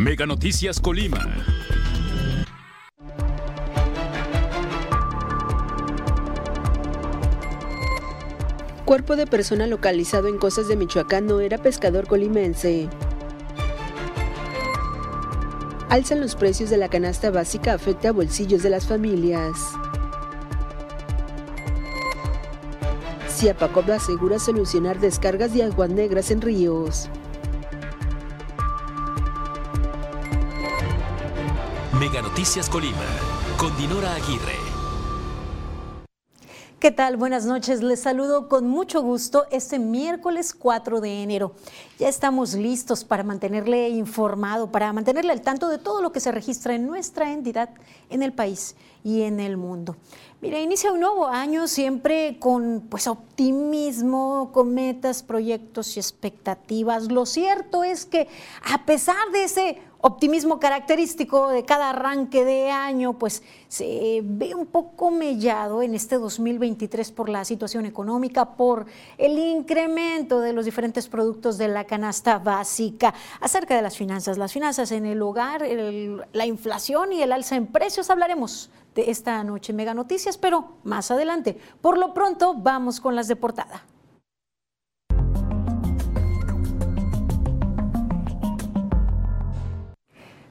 Mega Noticias Colima. Cuerpo de persona localizado en Cosas de Michoacán no era pescador colimense. Alzan los precios de la canasta básica afecta a bolsillos de las familias. Ciapacop asegura solucionar descargas de aguas negras en ríos. Noticias Colima, con Dinora Aguirre. ¿Qué tal? Buenas noches. Les saludo con mucho gusto este miércoles 4 de enero. Ya estamos listos para mantenerle informado, para mantenerle al tanto de todo lo que se registra en nuestra entidad, en el país y en el mundo. Mira, inicia un nuevo año siempre con pues optimismo, con metas, proyectos y expectativas. Lo cierto es que a pesar de ese optimismo característico de cada arranque de año, pues se ve un poco mellado en este 2023 por la situación económica, por el incremento de los diferentes productos de la canasta básica, acerca de las finanzas, las finanzas en el hogar, la inflación y el alza en precios. Hablaremos de esta noche en Mega Noticias, pero más adelante. Por lo pronto, vamos con las de portada.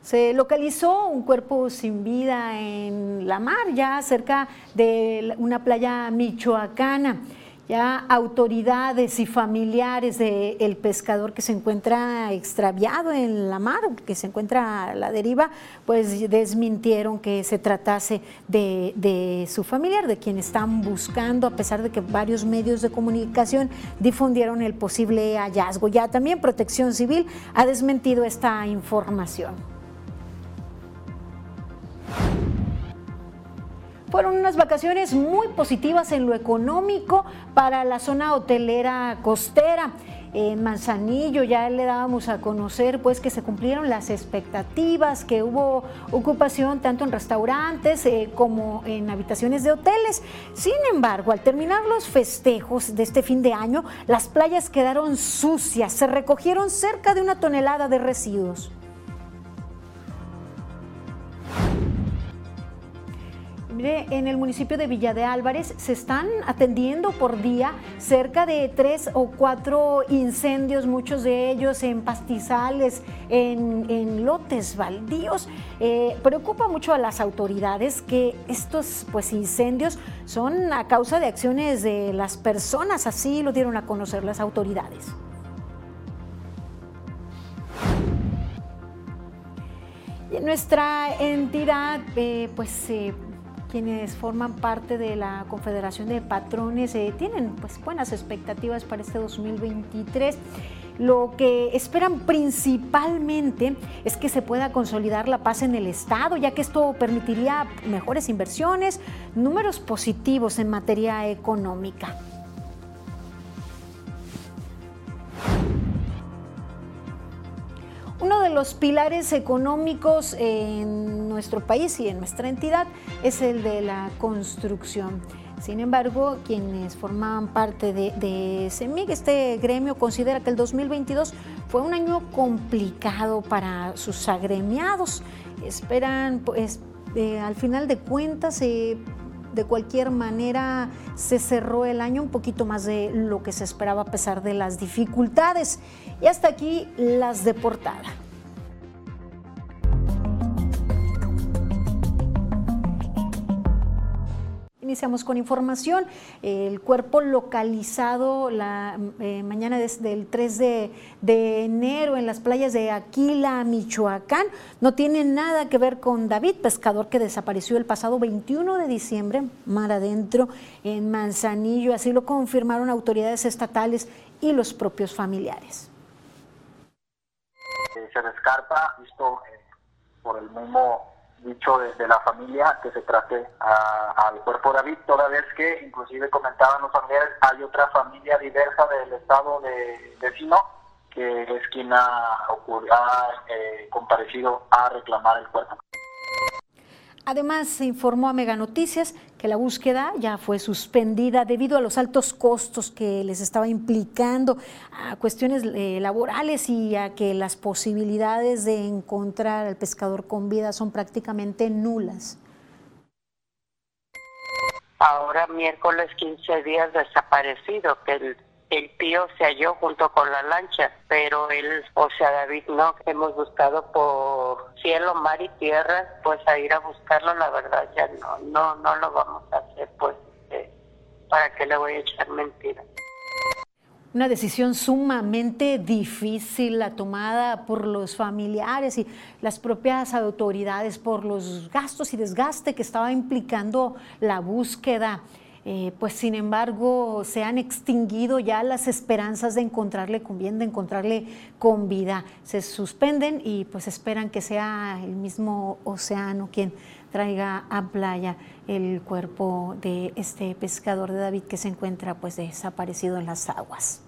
Se localizó un cuerpo sin vida en la mar, ya cerca de una playa michoacana. Ya autoridades y familiares del pescador que se encuentra extraviado en la mar, que se encuentra a la deriva, pues desmintieron que se tratase de, de su familiar, de quien están buscando, a pesar de que varios medios de comunicación difundieron el posible hallazgo. Ya también Protección Civil ha desmentido esta información. Fueron unas vacaciones muy positivas en lo económico para la zona hotelera costera. En Manzanillo ya le dábamos a conocer pues que se cumplieron las expectativas, que hubo ocupación tanto en restaurantes eh, como en habitaciones de hoteles. Sin embargo, al terminar los festejos de este fin de año, las playas quedaron sucias, se recogieron cerca de una tonelada de residuos. En el municipio de Villa de Álvarez se están atendiendo por día cerca de tres o cuatro incendios, muchos de ellos en pastizales, en, lotes baldíos. Eh, preocupa mucho a las autoridades que estos pues, incendios son a causa de acciones de las personas, así lo dieron a conocer las autoridades. Y nuestra entidad, eh, pues eh, quienes forman parte de la Confederación de Patrones eh, tienen pues, buenas expectativas para este 2023. Lo que esperan principalmente es que se pueda consolidar la paz en el Estado, ya que esto permitiría mejores inversiones, números positivos en materia económica. Uno de los pilares económicos en nuestro país y en nuestra entidad es el de la construcción. Sin embargo, quienes formaban parte de, de CEMIG, este gremio considera que el 2022 fue un año complicado para sus agremiados. Esperan, pues, eh, al final de cuentas, eh, de cualquier manera se cerró el año un poquito más de lo que se esperaba a pesar de las dificultades. Y hasta aquí las de portada. Iniciamos con información. El cuerpo localizado la eh, mañana desde el 3 de, enero en las playas de Aquila, Michoacán, no tiene nada que ver con David, pescador que desapareció el pasado 21 de diciembre, mar adentro, en Manzanillo. Así lo confirmaron autoridades estatales y los propios familiares. Se descarta, visto eh, por el mismo dicho de, la familia que se trate al cuerpo David, toda vez que inclusive comentaban los familiares, hay otra familia diversa del estado de vecino que es quien ha, ha eh, comparecido a reclamar el cuerpo. Además, se informó a Mega Noticias que la búsqueda ya fue suspendida debido a los altos costos que les estaba implicando, a cuestiones eh, laborales y a que las posibilidades de encontrar al pescador con vida son prácticamente nulas. Ahora miércoles 15 días desaparecido, que el el tío se halló junto con la lancha, pero él, o sea, David, no, hemos buscado por cielo, mar y tierra, pues a ir a buscarlo, la verdad ya no, no, no lo vamos a hacer, pues, eh, ¿para qué le voy a echar mentiras? Una decisión sumamente difícil, la tomada por los familiares y las propias autoridades por los gastos y desgaste que estaba implicando la búsqueda. Eh, pues sin embargo se han extinguido ya las esperanzas de encontrarle con bien, de encontrarle con vida. Se suspenden y pues esperan que sea el mismo océano quien traiga a playa el cuerpo de este pescador de David que se encuentra pues desaparecido en las aguas.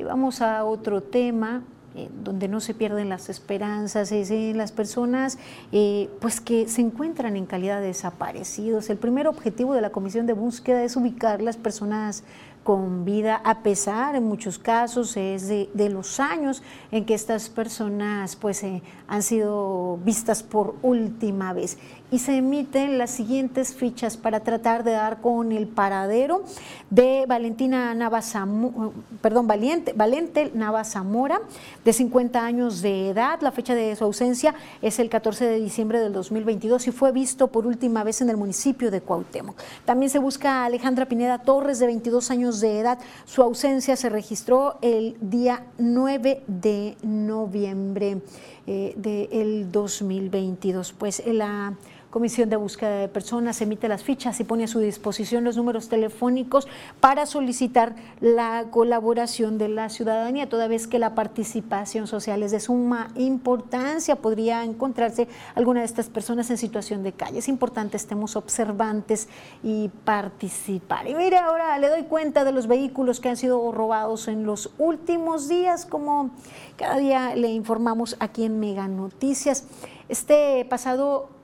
Y vamos a otro tema eh, donde no se pierden las esperanzas, es las personas eh, pues que se encuentran en calidad de desaparecidos. El primer objetivo de la comisión de búsqueda es ubicar las personas con vida, a pesar en muchos casos es de, los años en que estas personas pues eh, han sido vistas por última vez y se emiten las siguientes fichas para tratar de dar con el paradero de Valentina Navazamora, perdón, Valiente, Valente Navazamora, de 50 años de edad. La fecha de su ausencia es el 14 de diciembre del 2022 y fue visto por última vez en el municipio de Cuauhtémoc. También se busca a Alejandra Pineda Torres, de 22 años de edad. Su ausencia se registró el día 9 de noviembre eh, del 2022. Pues la Comisión de Búsqueda de Personas emite las fichas y pone a su disposición los números telefónicos para solicitar la colaboración de la ciudadanía, toda vez que la participación social es de suma importancia. Podría encontrarse alguna de estas personas en situación de calle. Es importante estemos observantes y participar. Y mire, ahora le doy cuenta de los vehículos que han sido robados en los últimos días, como cada día le informamos aquí en Mega Noticias. Este pasado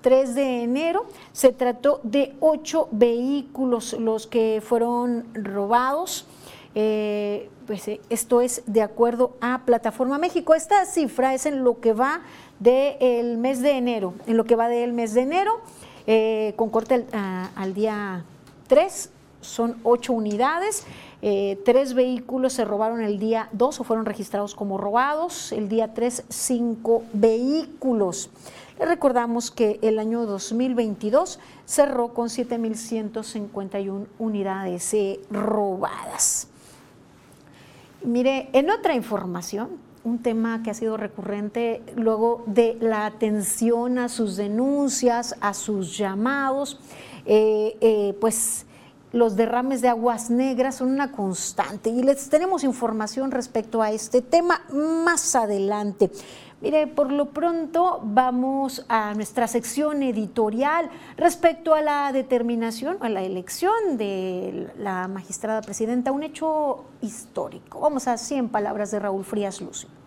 3 de enero se trató de ocho vehículos los que fueron robados. Eh, pues, eh, esto es de acuerdo a Plataforma México. Esta cifra es en lo que va del mes de enero, en lo que va del mes de enero, eh, con corte al, día 3, son ocho unidades. tres vehículos se robaron el día 2 o fueron registrados como robados. El día 3, cinco vehículos. Recordamos que el año 2022 cerró con 7.151 unidades eh, robadas. Mire, en otra información, un tema que ha sido recurrente luego de la atención a sus denuncias, a sus llamados, eh, eh, pues los derrames de aguas negras son una constante y les tenemos información respecto a este tema más adelante. Mire, por lo pronto vamos a nuestra sección editorial respecto a la determinación, a la elección de la magistrada presidenta, un hecho histórico. Vamos a 100 palabras de Raúl Frías Lucio.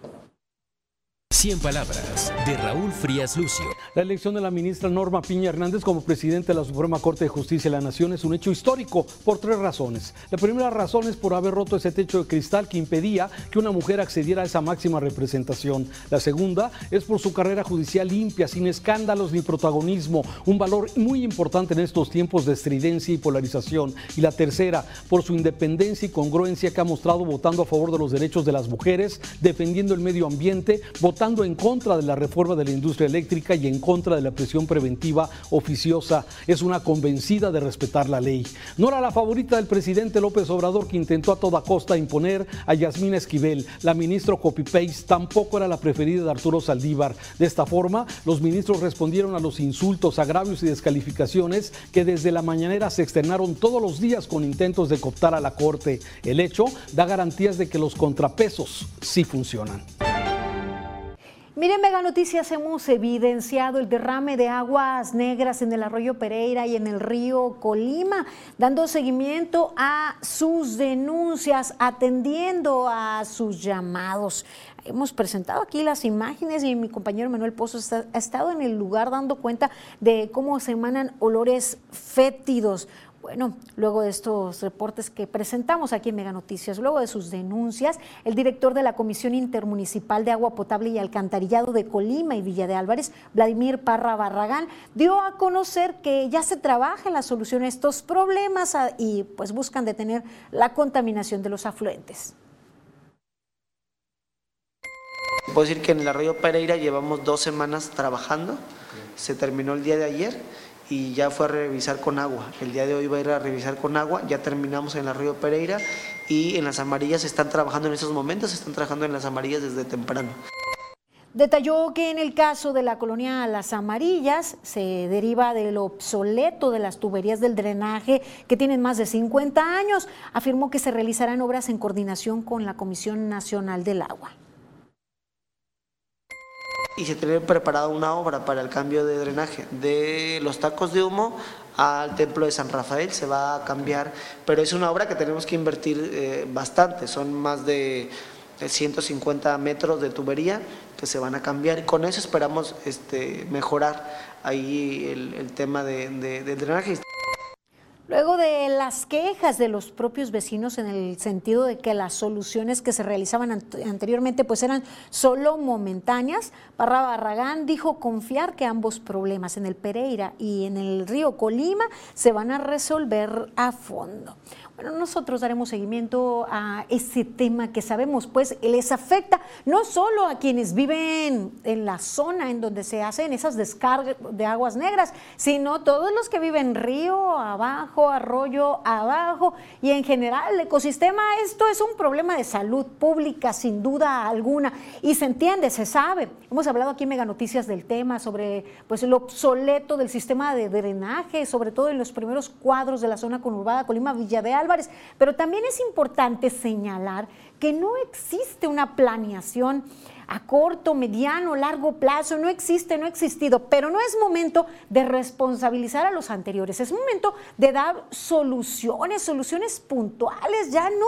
100 palabras de Raúl Frías Lucio. La elección de la ministra Norma Piña Hernández como presidente de la Suprema Corte de Justicia de la Nación es un hecho histórico por tres razones. La primera razón es por haber roto ese techo de cristal que impedía que una mujer accediera a esa máxima representación. La segunda es por su carrera judicial limpia, sin escándalos ni protagonismo, un valor muy importante en estos tiempos de estridencia y polarización. Y la tercera, por su independencia y congruencia que ha mostrado votando a favor de los derechos de las mujeres, defendiendo el medio ambiente, votando en contra de la reforma de la industria eléctrica y en contra de la presión preventiva oficiosa. Es una convencida de respetar la ley. No era la favorita del presidente López Obrador que intentó a toda costa imponer a Yasmín Esquivel. La ministra copy-paste tampoco era la preferida de Arturo Saldívar. De esta forma, los ministros respondieron a los insultos, agravios y descalificaciones que desde la mañanera se externaron todos los días con intentos de cooptar a la Corte. El hecho da garantías de que los contrapesos sí funcionan. Miren, Mega Noticias, hemos evidenciado el derrame de aguas negras en el arroyo Pereira y en el río Colima, dando seguimiento a sus denuncias, atendiendo a sus llamados. Hemos presentado aquí las imágenes y mi compañero Manuel Pozo ha estado en el lugar dando cuenta de cómo se emanan olores fétidos. Bueno, luego de estos reportes que presentamos aquí en Mega Noticias, luego de sus denuncias, el director de la Comisión Intermunicipal de Agua Potable y Alcantarillado de Colima y Villa de Álvarez, Vladimir Parra Barragán, dio a conocer que ya se trabaja en la solución a estos problemas ah, y pues buscan detener la contaminación de los afluentes. Puedo decir que en el arroyo Pereira llevamos dos semanas trabajando, se terminó el día de ayer y ya fue a revisar con agua. El día de hoy va a ir a revisar con agua, ya terminamos en el río Pereira y en las amarillas están trabajando en estos momentos, están trabajando en las amarillas desde temprano. Detalló que en el caso de la colonia Las Amarillas se deriva del obsoleto de las tuberías del drenaje que tienen más de 50 años. Afirmó que se realizarán obras en coordinación con la Comisión Nacional del Agua y se tiene preparada una obra para el cambio de drenaje de los tacos de humo al templo de San Rafael, se va a cambiar, pero es una obra que tenemos que invertir eh, bastante, son más de 150 metros de tubería que se van a cambiar y con eso esperamos este, mejorar ahí el, tema de, drenaje. Luego de las quejas de los propios vecinos en el sentido de que las soluciones que se realizaban anteriormente pues eran solo momentáneas, Parra Barragán dijo confiar que ambos problemas en el Pereira y en el río Colima se van a resolver a fondo. Bueno, nosotros daremos seguimiento a ese tema que sabemos, pues les afecta no solo a quienes viven en la zona en donde se hacen esas descargas de aguas negras, sino todos los que viven río abajo, arroyo abajo y en general el ecosistema. Esto es un problema de salud pública, sin duda alguna, y se entiende, se sabe. Hemos hablado aquí en Mega Noticias del tema sobre pues, el obsoleto del sistema de drenaje, sobre todo en los primeros cuadros de la zona conurbada Colima Villa de Pero también es importante señalar que no existe una planeación a corto, mediano, largo plazo, no existe, no ha existido, pero no es momento de responsabilizar a los anteriores, es momento de dar soluciones, soluciones puntuales, ya no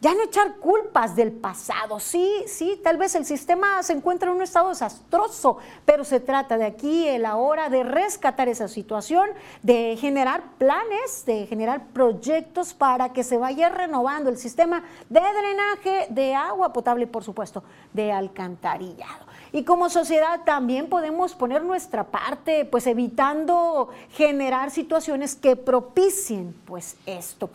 ya no echar culpas del pasado. Sí, sí, tal vez el sistema se encuentra en un estado desastroso, pero se trata de aquí, el ahora, de rescatar esa situación, de generar planes, de generar proyectos para que se vaya renovando el sistema de drenaje de agua potable y, por supuesto, de alcantarillado. Y como sociedad también podemos poner nuestra parte, pues evitando generar situaciones que propicien pues esto.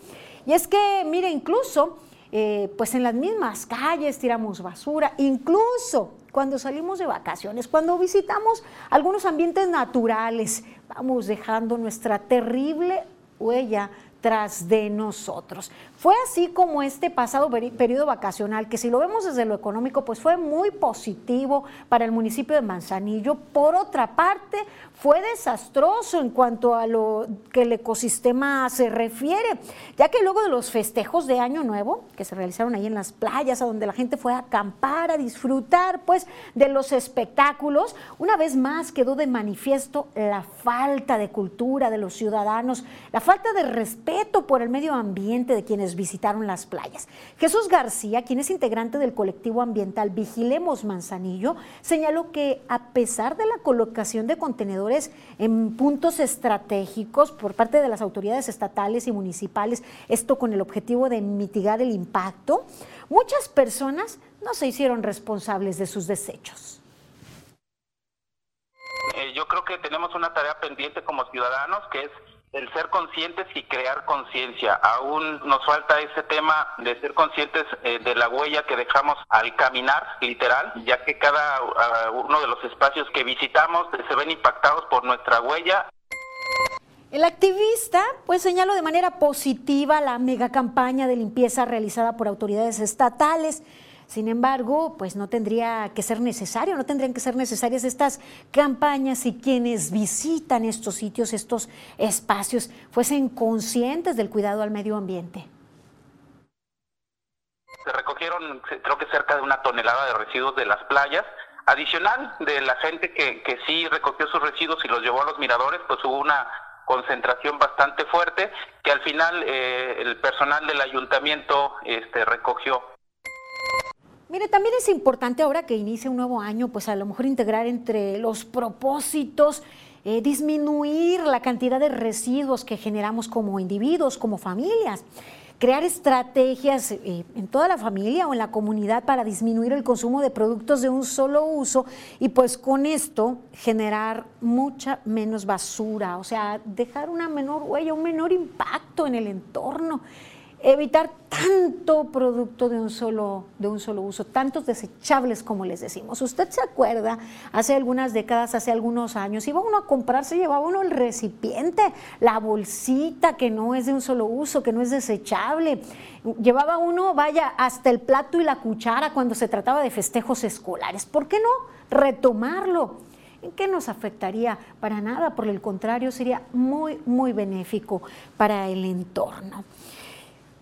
Y es que, mire, incluso eh, pues en las mismas calles tiramos basura, incluso cuando salimos de vacaciones, cuando visitamos algunos ambientes naturales, vamos dejando nuestra terrible huella tras de nosotros. Fue así como este pasado periodo vacacional, que si lo vemos desde lo económico, pues fue muy positivo para el municipio de Manzanillo. Por otra parte, fue desastroso en cuanto a lo que el ecosistema se refiere, ya que luego de los festejos de Año Nuevo, que se realizaron ahí en las playas, a donde la gente fue a acampar, a disfrutar pues de los espectáculos, una vez más quedó de manifiesto la falta de cultura de los ciudadanos, la falta de respeto por el medio ambiente de quienes visitaron las playas. Jesús García, quien es integrante del colectivo ambiental Vigilemos Manzanillo, señaló que a pesar de la colocación de contenedores en puntos estratégicos por parte de las autoridades estatales y municipales, esto con el objetivo de mitigar el impacto, muchas personas no se hicieron responsables de sus desechos. Eh, yo creo que tenemos una tarea pendiente como ciudadanos que es el ser conscientes y crear conciencia. Aún nos falta ese tema de ser conscientes eh, de la huella que dejamos al caminar, literal, ya que cada ah, uno de los espacios que visitamos se ven impactados por nuestra huella. El activista pues señaló de manera positiva la mega campaña de limpieza realizada por autoridades estatales sin embargo, pues no tendría que ser necesario, no tendrían que ser necesarias estas campañas si quienes visitan estos sitios, estos espacios, fuesen conscientes del cuidado al medio ambiente. Se recogieron, creo que cerca de una tonelada de residuos de las playas adicional de la gente que, que sí recogió sus residuos y los llevó a los miradores, pues hubo una concentración bastante fuerte que al final eh, el personal del ayuntamiento este, recogió. Mire, también es importante ahora que inicia un nuevo año, pues a lo mejor integrar entre los propósitos, eh, disminuir la cantidad de residuos que generamos como individuos, como familias. Crear estrategias eh, en toda la familia o en la comunidad para disminuir el consumo de productos de un solo uso y pues con esto generar mucha menos basura, o sea, dejar una menor huella, un menor impacto en el entorno evitar tanto producto de un solo, de un solo uso, tantos desechables como les decimos. Usted se acuerda, hace algunas décadas, hace algunos años, iba uno a comprarse, llevaba uno el recipiente, la bolsita que no es de un solo uso, que no es desechable. Llevaba uno, vaya, hasta el plato y la cuchara cuando se trataba de festejos escolares. ¿Por qué no retomarlo? ¿En qué nos afectaría? Para nada, por el contrario, sería muy, muy benéfico para el entorno.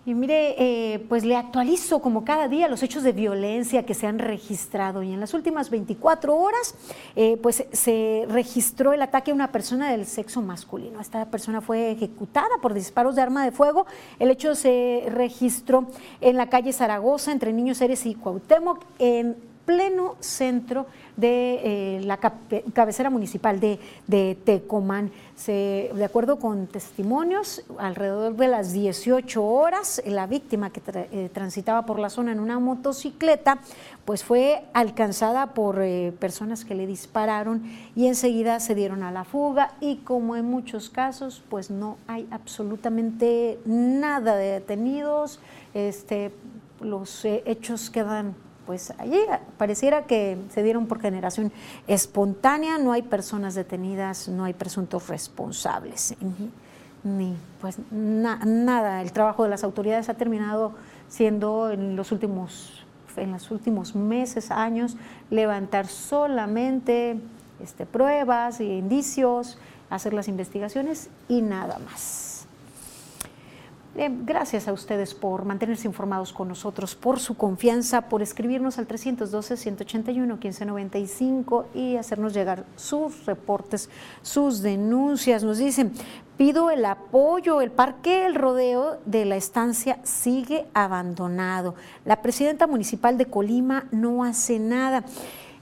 Y mire, eh, pues le actualizo como cada día los hechos de violencia que se han registrado y en las últimas 24 horas eh, pues se registró el ataque a una persona del sexo masculino. Esta persona fue ejecutada por disparos de arma de fuego. El hecho se registró en la calle Zaragoza entre Niños Eres y Cuauhtémoc en pleno centro de eh, la cabecera municipal de, de Tecomán. De acuerdo con testimonios, alrededor de las 18 horas, la víctima que eh, transitaba por la zona en una motocicleta, pues fue alcanzada por eh, personas que le dispararon y enseguida se dieron a la fuga y como en muchos casos, pues no hay absolutamente nada de detenidos, este, los hechos quedan pues allí pareciera que se dieron por generación espontánea, no hay personas detenidas, no hay presuntos responsables, ni pues nada. El trabajo de las autoridades ha terminado siendo en los últimos en los últimos meses, años, levantar solamente este, pruebas e indicios, hacer las investigaciones y nada más. Eh, gracias a ustedes por mantenerse informados con nosotros, por su confianza, por escribirnos al 312-181-1595 y hacernos llegar sus reportes, sus denuncias. Nos dicen, pido el apoyo, el parque El Rodeo de la estancia sigue abandonado. La presidenta municipal de Colima no hace nada.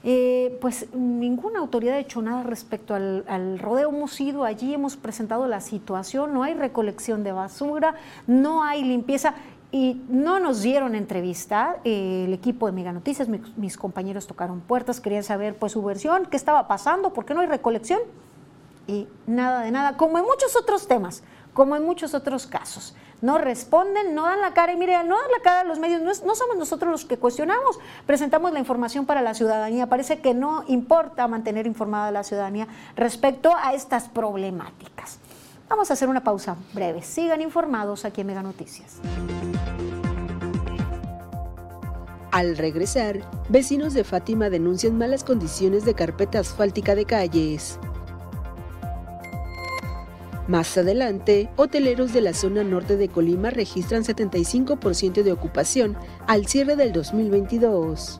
Eh, pues ninguna autoridad ha hecho nada respecto al, rodeo. Hemos ido allí, hemos presentado la situación, no hay recolección de basura, no hay limpieza y no nos dieron entrevista. Eh, el equipo de Mega Noticias, mis, compañeros tocaron puertas, querían saber pues su versión, qué estaba pasando, por qué no hay recolección y nada de nada, como en muchos otros temas, como en muchos otros casos no responden, no dan la cara. Y mire, no dan la cara a los medios, no, somos nosotros los que cuestionamos, presentamos la información para la ciudadanía. Parece que no importa mantener informada a la ciudadanía respecto a estas problemáticas. Vamos a hacer una pausa breve. Sigan informados aquí en Mega Noticias. Al regresar, vecinos de Fátima denuncian malas condiciones de carpeta asfáltica de calles. Más adelante, hoteleros de la zona norte de Colima registran 75% de ocupación al cierre del 2022.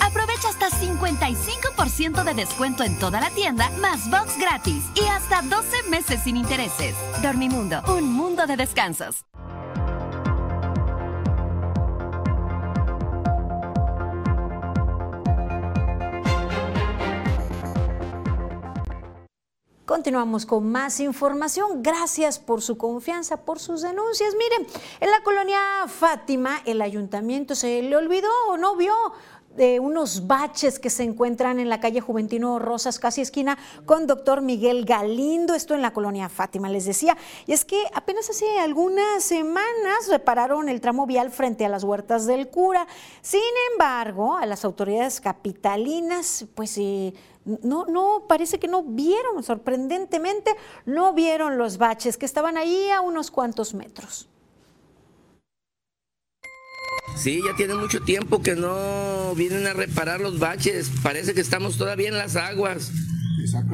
Aprovecha hasta 55% de descuento en toda la tienda, más box gratis y hasta 12 meses sin intereses. Dormimundo, un mundo de descansos. Continuamos con más información. Gracias por su confianza, por sus denuncias. Miren, en la colonia Fátima, el ayuntamiento se le olvidó o no vio de unos baches que se encuentran en la calle Juventino Rosas, casi esquina con doctor Miguel Galindo, esto en la colonia Fátima, les decía. Y es que apenas hace algunas semanas repararon el tramo vial frente a las huertas del cura. Sin embargo, a las autoridades capitalinas, pues... Eh, no, no, parece que no vieron, sorprendentemente, no vieron los baches que estaban ahí a unos cuantos metros. Sí, ya tiene mucho tiempo que no vienen a reparar los baches. Parece que estamos todavía en las aguas.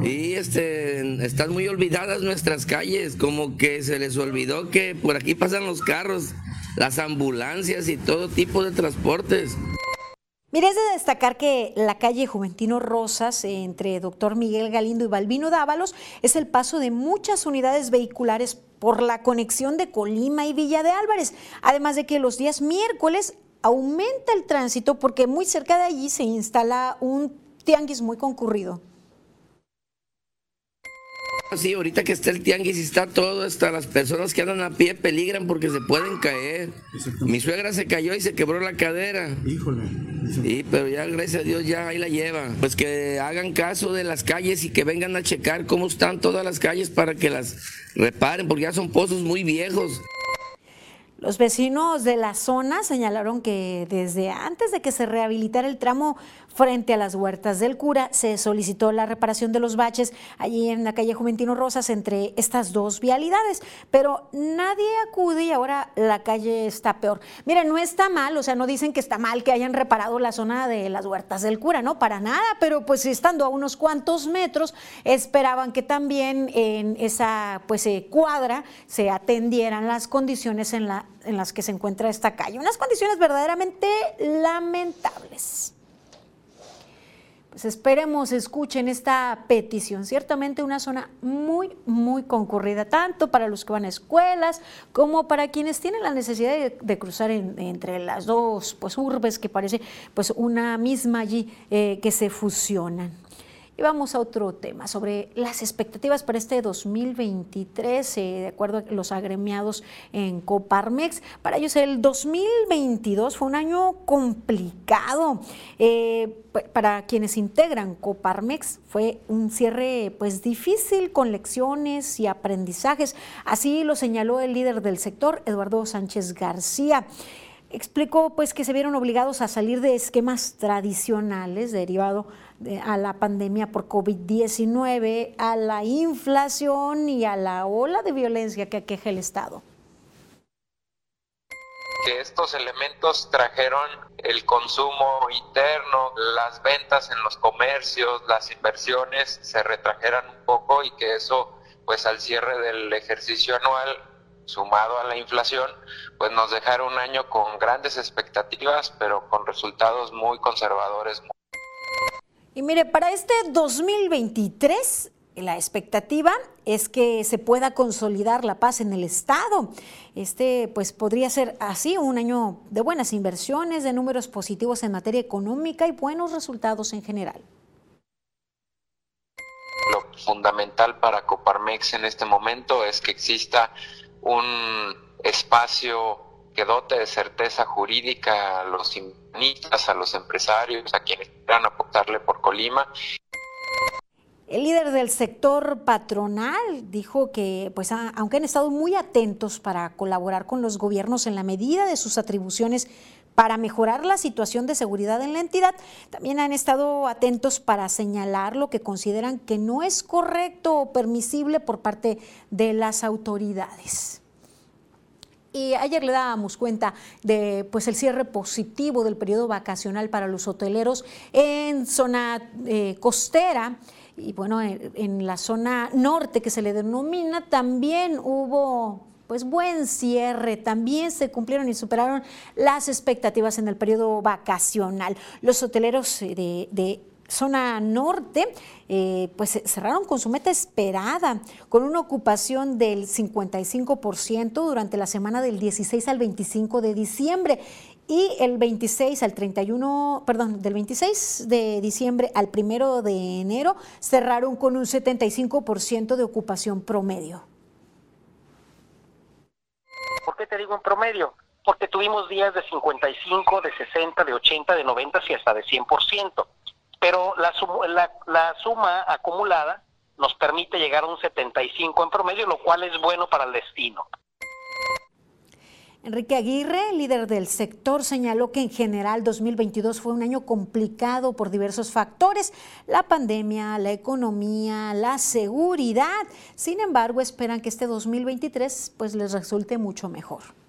Y este, están muy olvidadas nuestras calles, como que se les olvidó que por aquí pasan los carros, las ambulancias y todo tipo de transportes. Mire, es de destacar que la calle Juventino Rosas, entre Doctor Miguel Galindo y Balbino Dávalos, es el paso de muchas unidades vehiculares por la conexión de Colima y Villa de Álvarez. Además de que los días miércoles aumenta el tránsito porque muy cerca de allí se instala un tianguis muy concurrido. Sí, ahorita que está el tianguis y está todo, hasta las personas que andan a pie peligran porque se pueden caer. Mi suegra se cayó y se quebró la cadera. Híjole. Sí, pero ya gracias a Dios ya ahí la lleva. Pues que hagan caso de las calles y que vengan a checar cómo están todas las calles para que las reparen, porque ya son pozos muy viejos. Los vecinos de la zona señalaron que desde antes de que se rehabilitara el tramo frente a las huertas del cura se solicitó la reparación de los baches allí en la calle Juventino Rosas entre estas dos vialidades, pero nadie acude y ahora la calle está peor. Miren, no está mal, o sea, no dicen que está mal que hayan reparado la zona de las huertas del cura, no, para nada, pero pues estando a unos cuantos metros esperaban que también en esa pues eh, cuadra se atendieran las condiciones en la en las que se encuentra esta calle. Unas condiciones verdaderamente lamentables. Pues esperemos escuchen esta petición. Ciertamente una zona muy, muy concurrida, tanto para los que van a escuelas como para quienes tienen la necesidad de, cruzar entre las dos pues, urbes que parece pues, una misma allí eh, que se fusionan. Y vamos a otro tema, sobre las expectativas para este 2023, eh, de acuerdo a los agremiados en Coparmex. Para ellos el 2022 fue un año complicado. Eh, para quienes integran Coparmex fue un cierre pues difícil con lecciones y aprendizajes. Así lo señaló el líder del sector, Eduardo Sánchez García explicó pues que se vieron obligados a salir de esquemas tradicionales derivado a la pandemia por COVID-19, a la inflación y a la ola de violencia que aqueja el Estado. Que estos elementos trajeron el consumo interno, las ventas en los comercios, las inversiones se retrajeran un poco y que eso, pues al cierre del ejercicio anual, sumado a la inflación, pues nos dejaron un año con grandes expectativas, pero con resultados muy conservadores, y mire, para este 2023 la expectativa es que se pueda consolidar la paz en el Estado. Este, pues, podría ser así un año de buenas inversiones, de números positivos en materia económica y buenos resultados en general. Lo fundamental para Coparmex en este momento es que exista un espacio que dote de certeza jurídica a los inversionistas, a los empresarios, a quienes quieran apostarle por Colima. El líder del sector patronal dijo que, pues, aunque han estado muy atentos para colaborar con los gobiernos en la medida de sus atribuciones, para mejorar la situación de seguridad en la entidad. También han estado atentos para señalar lo que consideran que no es correcto o permisible por parte de las autoridades. Y ayer le dábamos cuenta de pues el cierre positivo del periodo vacacional para los hoteleros en zona eh, costera y bueno, en, la zona norte que se le denomina también hubo pues buen cierre. También se cumplieron y superaron las expectativas en el periodo vacacional. Los hoteleros de, de zona norte, eh, pues cerraron con su meta esperada, con una ocupación del 55% durante la semana del 16 al 25 de diciembre y el 26 al 31, perdón, del 26 de diciembre al 1 de enero cerraron con un 75% de ocupación promedio. ¿Por qué te digo en promedio? Porque tuvimos días de 55, de 60, de 80, de 90 y hasta de 100%. Pero la, suma acumulada nos permite llegar a un 75 en promedio, lo cual es bueno para el destino. Enrique Aguirre, líder del sector, señaló que en general 2022 fue un año complicado por diversos factores, la pandemia, la economía, la seguridad. Sin embargo, esperan que este 2023 pues les resulte mucho mejor.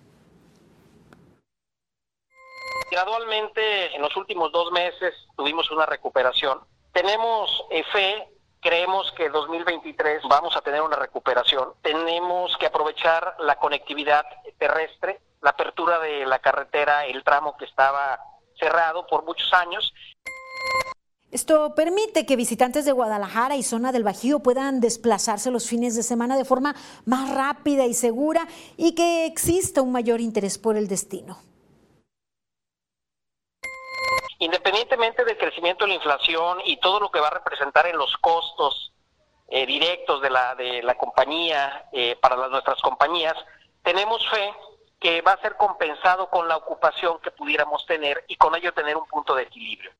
Gradualmente, en los últimos dos meses tuvimos una recuperación. Tenemos eh, fe creemos que 2023 vamos a tener una recuperación. Tenemos que aprovechar la conectividad terrestre, la apertura de la carretera, el tramo que estaba cerrado por muchos años. Esto permite que visitantes de Guadalajara y zona del Bajío puedan desplazarse los fines de semana de forma más rápida y segura y que exista un mayor interés por el destino. Independientemente del crecimiento de la inflación y todo lo que va a representar en los costos eh, directos de la, de la compañía eh, para las, nuestras compañías, tenemos fe que va a ser compensado con la ocupación que pudiéramos tener y con ello tener un punto de equilibrio.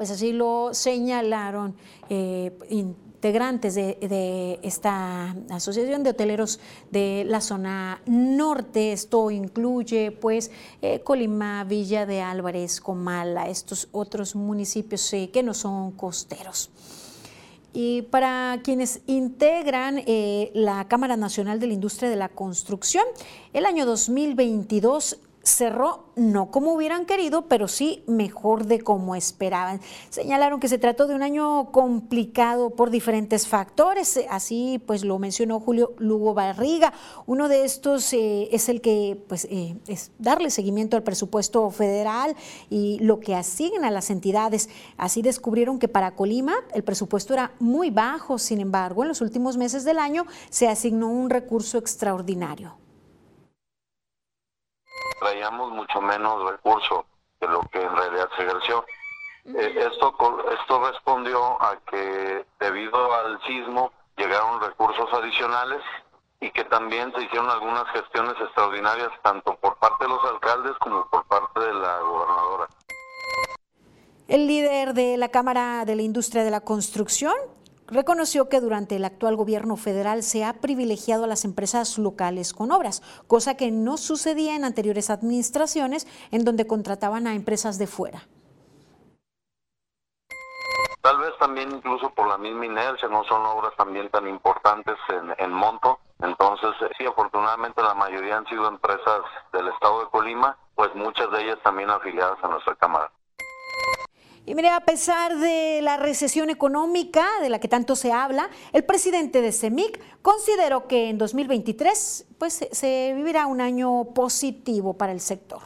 Pues así lo señalaron eh, integrantes de, esta Asociación de Hoteleros de la zona norte. Esto incluye pues eh, Colima, Villa de Álvarez, Comala, estos otros municipios que no son costeros. Y para quienes integran eh, la Cámara Nacional de la Industria de la Construcción, el año 2022 cerró no como hubieran querido, pero sí mejor de como esperaban. Señalaron que se trató de un año complicado por diferentes factores, así pues lo mencionó Julio Lugo Barriga. Uno de estos eh, es el que pues eh, es darle seguimiento al presupuesto federal y lo que asigna a las entidades. Así descubrieron que para Colima el presupuesto era muy bajo, sin embargo, en los últimos meses del año se asignó un recurso extraordinario traíamos mucho menos recursos de lo que en realidad se ejerció. Eh, esto, esto respondió a que debido al sismo llegaron recursos adicionales y que también se hicieron algunas gestiones extraordinarias tanto por parte de los alcaldes como por parte de la gobernadora. El líder de la Cámara de la Industria de la Construcción reconoció que durante el actual gobierno federal se ha privilegiado a las empresas locales con obras, cosa que no sucedía en anteriores administraciones en donde contrataban a empresas de fuera. Tal vez también incluso por la misma inercia, no son obras también tan importantes en, monto. Entonces, sí, afortunadamente la mayoría han sido empresas del estado de Colima, pues muchas de ellas también afiliadas a nuestra Cámara. Y mire, a pesar de la recesión económica de la que tanto se habla, el presidente de CEMIC consideró que en 2023 pues, se vivirá un año positivo para el sector.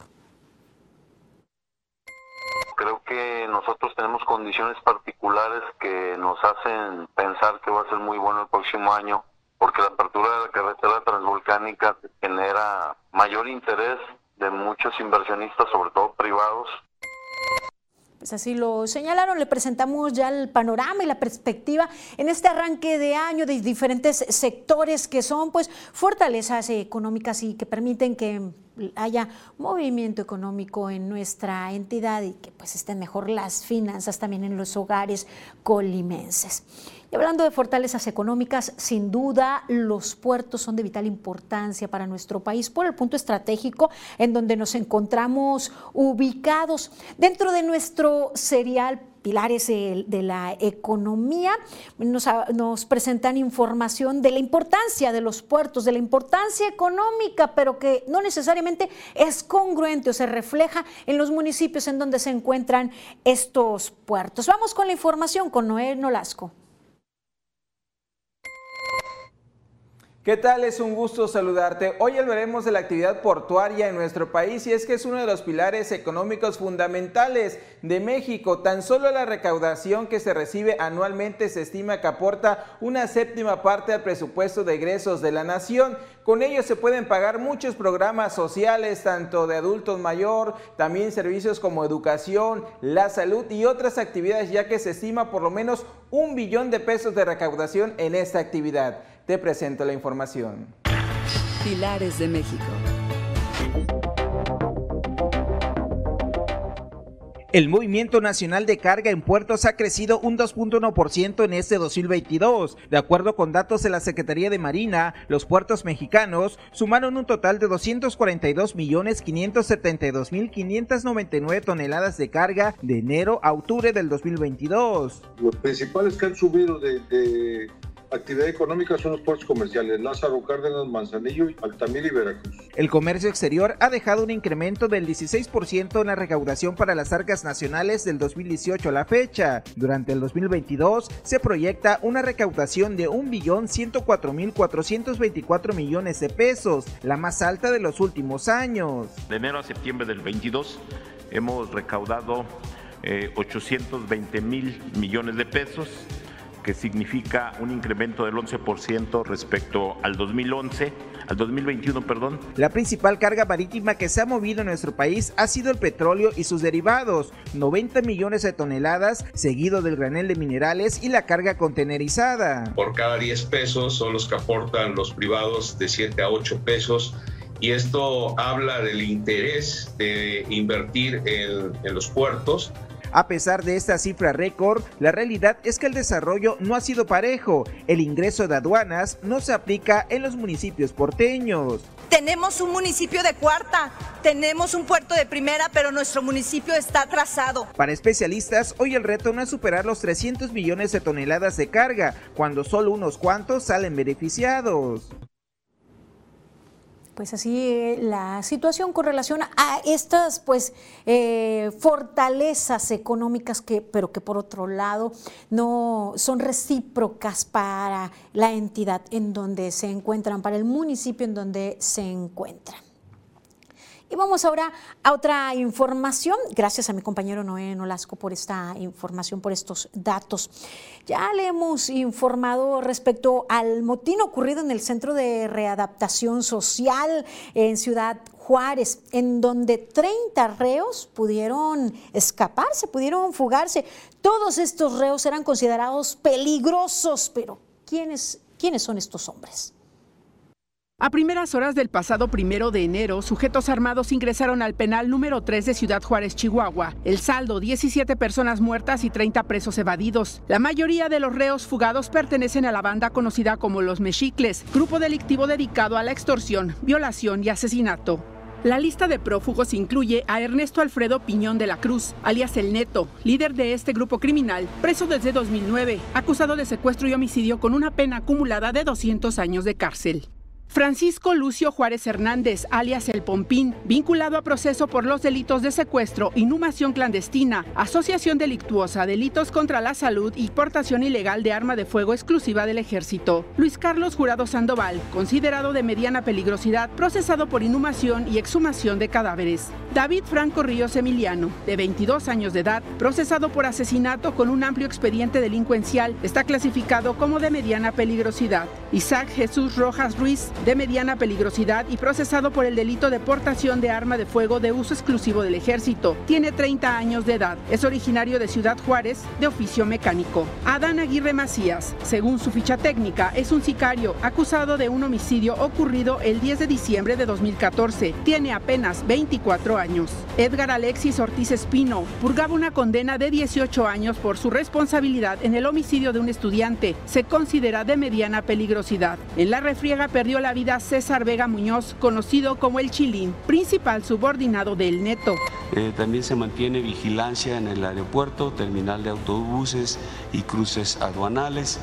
Creo que nosotros tenemos condiciones particulares que nos hacen pensar que va a ser muy bueno el próximo año, porque la apertura de la carretera transvolcánica genera mayor interés de muchos inversionistas, sobre todo privados, pues así lo señalaron, le presentamos ya el panorama y la perspectiva en este arranque de año de diferentes sectores que son pues fortalezas económicas y que permiten que haya movimiento económico en nuestra entidad y que pues estén mejor las finanzas también en los hogares colimenses. Y hablando de fortalezas económicas, sin duda los puertos son de vital importancia para nuestro país por el punto estratégico en donde nos encontramos ubicados. Dentro de nuestro serial pilares de la economía, nos, presentan información de la importancia de los puertos, de la importancia económica, pero que no necesariamente es congruente o se refleja en los municipios en donde se encuentran estos puertos. Vamos con la información con Noé Nolasco. ¿Qué tal? Es un gusto saludarte. Hoy hablaremos de la actividad portuaria en nuestro país y es que es uno de los pilares económicos fundamentales de México. Tan solo la recaudación que se recibe anualmente se estima que aporta una séptima parte al presupuesto de egresos de la nación. Con ello se pueden pagar muchos programas sociales, tanto de adultos mayor, también servicios como educación, la salud y otras actividades, ya que se estima por lo menos un billón de pesos de recaudación en esta actividad. Te presento la información. Pilares de México. El movimiento nacional de carga en puertos ha crecido un 2.1% en este 2022. De acuerdo con datos de la Secretaría de Marina, los puertos mexicanos sumaron un total de 242.572.599 toneladas de carga de enero a octubre del 2022. Los principales que han subido de, de actividad económica son los puertos comerciales, Lázaro Cárdenas, Manzanillo, Altamira y Veracruz. El comercio exterior ha dejado un incremento del 16% en la recaudación para las arcas nacionales del 2018 a la fecha. Durante el 2022 se proyecta una recaudación de 1.104.424 millones de pesos, la más alta de los últimos años. De enero a septiembre del 22 hemos recaudado eh, 820 mil millones de pesos que significa un incremento del 11% respecto al 2011, al 2021, perdón. La principal carga marítima que se ha movido en nuestro país ha sido el petróleo y sus derivados, 90 millones de toneladas, seguido del granel de minerales y la carga contenerizada. Por cada 10 pesos son los que aportan los privados de 7 a 8 pesos y esto habla del interés de invertir en, en los puertos a pesar de esta cifra récord, la realidad es que el desarrollo no ha sido parejo. El ingreso de aduanas no se aplica en los municipios porteños. Tenemos un municipio de cuarta, tenemos un puerto de primera, pero nuestro municipio está atrasado. Para especialistas, hoy el reto no es superar los 300 millones de toneladas de carga, cuando solo unos cuantos salen beneficiados pues así eh, la situación con relación a estas pues eh, fortalezas económicas que pero que por otro lado no son recíprocas para la entidad en donde se encuentran para el municipio en donde se encuentran y vamos ahora a otra información. Gracias a mi compañero Noé Nolasco por esta información, por estos datos. Ya le hemos informado respecto al motín ocurrido en el Centro de Readaptación Social en Ciudad Juárez, en donde 30 reos pudieron escaparse, pudieron fugarse. Todos estos reos eran considerados peligrosos, pero ¿quiénes, quiénes son estos hombres? A primeras horas del pasado primero de enero, sujetos armados ingresaron al penal número 3 de Ciudad Juárez, Chihuahua. El saldo, 17 personas muertas y 30 presos evadidos. La mayoría de los reos fugados pertenecen a la banda conocida como los Mexicles, grupo delictivo dedicado a la extorsión, violación y asesinato. La lista de prófugos incluye a Ernesto Alfredo Piñón de la Cruz, alias El Neto, líder de este grupo criminal, preso desde 2009, acusado de secuestro y homicidio con una pena acumulada de 200 años de cárcel. Francisco Lucio Juárez Hernández, alias El Pompín, vinculado a proceso por los delitos de secuestro, inhumación clandestina, asociación delictuosa, delitos contra la salud y portación ilegal de arma de fuego exclusiva del ejército. Luis Carlos Jurado Sandoval, considerado de mediana peligrosidad, procesado por inhumación y exhumación de cadáveres. David Franco Ríos Emiliano, de 22 años de edad, procesado por asesinato con un amplio expediente delincuencial, está clasificado como de mediana peligrosidad. Isaac Jesús Rojas Ruiz, de mediana peligrosidad y procesado por el delito de portación de arma de fuego de uso exclusivo del ejército. Tiene 30 años de edad. Es originario de Ciudad Juárez, de oficio mecánico. Adán Aguirre Macías, según su ficha técnica, es un sicario acusado de un homicidio ocurrido el 10 de diciembre de 2014. Tiene apenas 24 años. Edgar Alexis Ortiz Espino purgaba una condena de 18 años por su responsabilidad en el homicidio de un estudiante. Se considera de mediana peligrosidad. En la refriega perdió la vida César Vega Muñoz, conocido como el Chilín, principal subordinado del Neto. Eh, también se mantiene vigilancia en el aeropuerto, terminal de autobuses y cruces aduanales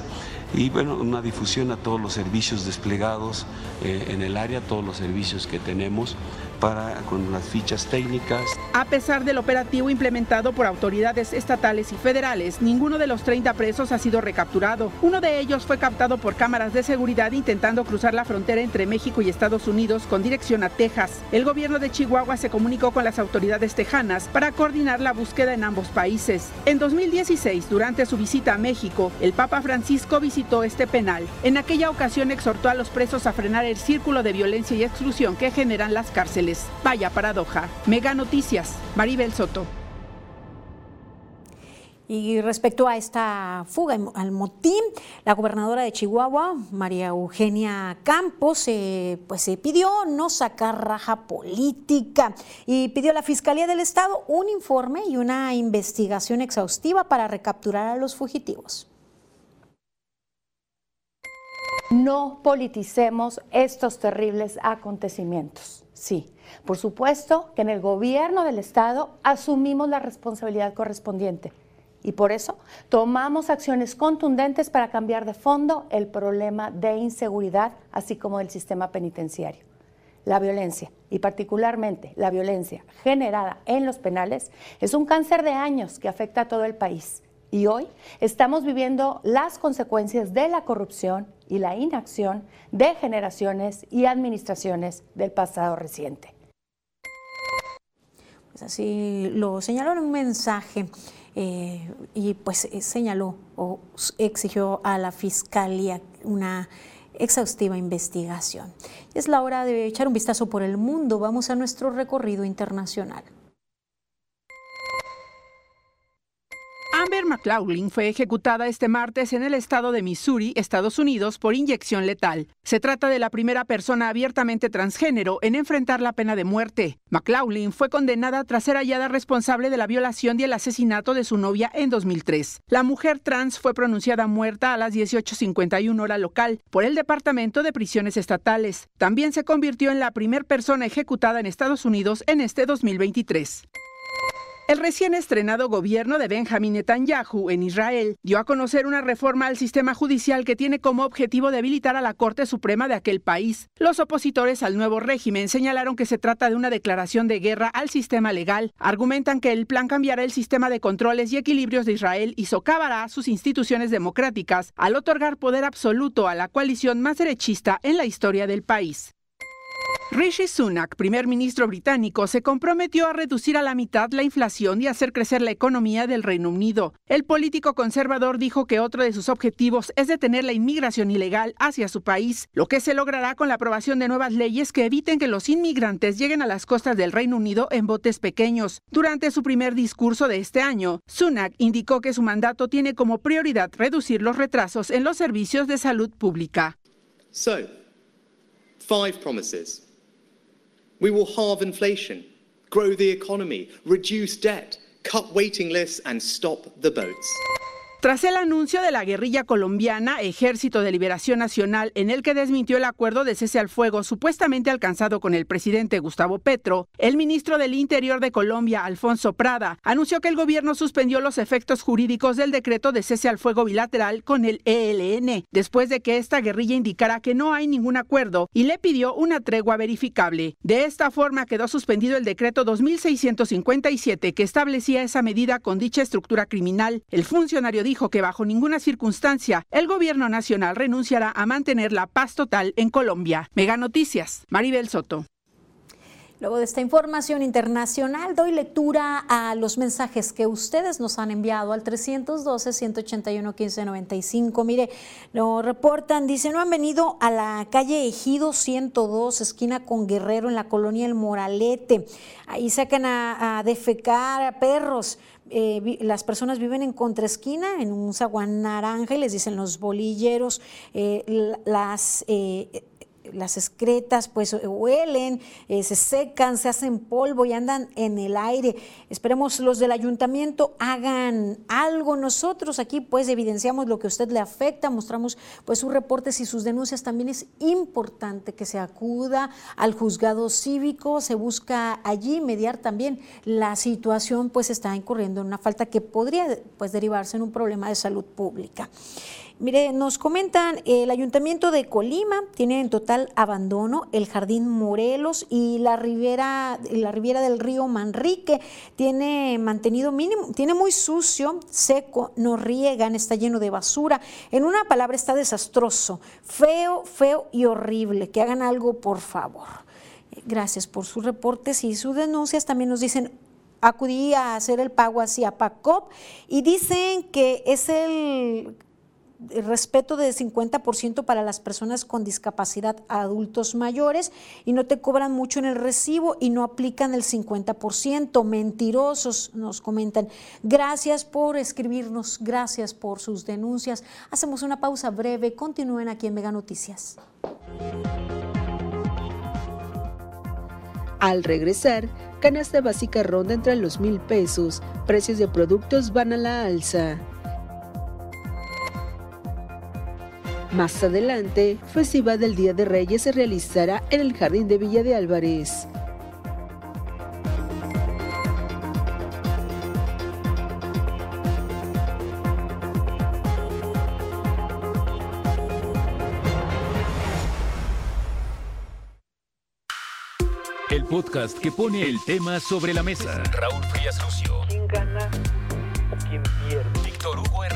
y bueno, una difusión a todos los servicios desplegados eh, en el área, todos los servicios que tenemos con las fichas técnicas. A pesar del operativo implementado por autoridades estatales y federales, ninguno de los 30 presos ha sido recapturado. Uno de ellos fue captado por cámaras de seguridad intentando cruzar la frontera entre México y Estados Unidos con dirección a Texas. El gobierno de Chihuahua se comunicó con las autoridades tejanas para coordinar la búsqueda en ambos países. En 2016, durante su visita a México, el Papa Francisco visitó este penal. En aquella ocasión exhortó a los presos a frenar el círculo de violencia y exclusión que generan las cárceles. Vaya paradoja. Mega Noticias, Maribel Soto. Y respecto a esta fuga al motín, la gobernadora de Chihuahua, María Eugenia Campos, eh, pues se pidió no sacar raja política y pidió a la Fiscalía del Estado un informe y una investigación exhaustiva para recapturar a los fugitivos. No politicemos estos terribles acontecimientos. Sí, por supuesto que en el gobierno del Estado asumimos la responsabilidad correspondiente y por eso tomamos acciones contundentes para cambiar de fondo el problema de inseguridad, así como del sistema penitenciario. La violencia, y particularmente la violencia generada en los penales, es un cáncer de años que afecta a todo el país. Y hoy estamos viviendo las consecuencias de la corrupción y la inacción de generaciones y administraciones del pasado reciente. Así lo señaló en un mensaje eh, y pues eh, señaló o exigió a la Fiscalía una exhaustiva investigación. Es la hora de echar un vistazo por el mundo. Vamos a nuestro recorrido internacional. Amber McLaughlin fue ejecutada este martes en el estado de Missouri, Estados Unidos, por inyección letal. Se trata de la primera persona abiertamente transgénero en enfrentar la pena de muerte. McLaughlin fue condenada tras ser hallada responsable de la violación y el asesinato de su novia en 2003. La mujer trans fue pronunciada muerta a las 18.51 hora local por el Departamento de Prisiones Estatales. También se convirtió en la primera persona ejecutada en Estados Unidos en este 2023. El recién estrenado gobierno de Benjamin Netanyahu en Israel dio a conocer una reforma al sistema judicial que tiene como objetivo debilitar a la Corte Suprema de aquel país. Los opositores al nuevo régimen señalaron que se trata de una declaración de guerra al sistema legal. Argumentan que el plan cambiará el sistema de controles y equilibrios de Israel y socavará sus instituciones democráticas al otorgar poder absoluto a la coalición más derechista en la historia del país. Rishi Sunak, primer ministro británico, se comprometió a reducir a la mitad la inflación y hacer crecer la economía del Reino Unido. El político conservador dijo que otro de sus objetivos es detener la inmigración ilegal hacia su país, lo que se logrará con la aprobación de nuevas leyes que eviten que los inmigrantes lleguen a las costas del Reino Unido en botes pequeños. Durante su primer discurso de este año, Sunak indicó que su mandato tiene como prioridad reducir los retrasos en los servicios de salud pública. Five promises. We will halve inflation, grow the economy, reduce debt, cut waiting lists, and stop the boats. Tras el anuncio de la guerrilla colombiana Ejército de Liberación Nacional, en el que desmintió el acuerdo de cese al fuego supuestamente alcanzado con el presidente Gustavo Petro, el ministro del Interior de Colombia, Alfonso Prada, anunció que el gobierno suspendió los efectos jurídicos del decreto de cese al fuego bilateral con el ELN, después de que esta guerrilla indicara que no hay ningún acuerdo y le pidió una tregua verificable. De esta forma quedó suspendido el decreto 2657 que establecía esa medida con dicha estructura criminal. El funcionario dijo que bajo ninguna circunstancia el gobierno nacional renunciará a mantener la paz total en Colombia. Mega Noticias, Maribel Soto. Luego de esta información internacional, doy lectura a los mensajes que ustedes nos han enviado al 312-181-1595. Mire, nos reportan, dice, no han venido a la calle Ejido 102, esquina con Guerrero, en la colonia El Moralete. Ahí sacan a, defecar a perros. Eh, las personas viven en contraesquina, en un zaguán naranja, y les dicen los bolilleros, eh, las eh, las excretas pues huelen, eh, se secan, se hacen polvo y andan en el aire. Esperemos los del ayuntamiento hagan algo. Nosotros aquí pues evidenciamos lo que a usted le afecta, mostramos pues sus reportes y sus denuncias. También es importante que se acuda al juzgado cívico, se busca allí mediar también la situación pues está incurriendo en una falta que podría pues derivarse en un problema de salud pública. Mire, nos comentan, el Ayuntamiento de Colima tiene en total abandono el Jardín Morelos y la ribera, la ribera del río Manrique tiene mantenido mínimo, tiene muy sucio, seco, no riegan, está lleno de basura. En una palabra está desastroso, feo, feo y horrible. Que hagan algo, por favor. Gracias por sus reportes y sus denuncias. También nos dicen, acudí a hacer el pago hacia PACOP y dicen que es el respeto de 50% para las personas con discapacidad adultos mayores y no te cobran mucho en el recibo y no aplican el 50%. Mentirosos, nos comentan. Gracias por escribirnos, gracias por sus denuncias. Hacemos una pausa breve, continúen aquí en Mega Noticias. Al regresar, canasta básica ronda entre los mil pesos, precios de productos van a la alza. Más adelante, Festival del Día de Reyes se realizará en el Jardín de Villa de Álvarez. El podcast que pone el tema sobre la mesa. Raúl Frías Lucio.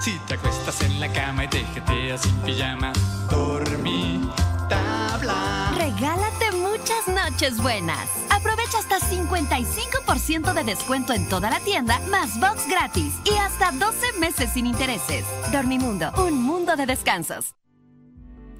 Si te acuestas en la cama y te jeteas sin pijama, dormí, tabla. Regálate muchas noches buenas. Aprovecha hasta 55% de descuento en toda la tienda, más box gratis y hasta 12 meses sin intereses. Dormimundo, un mundo de descansos.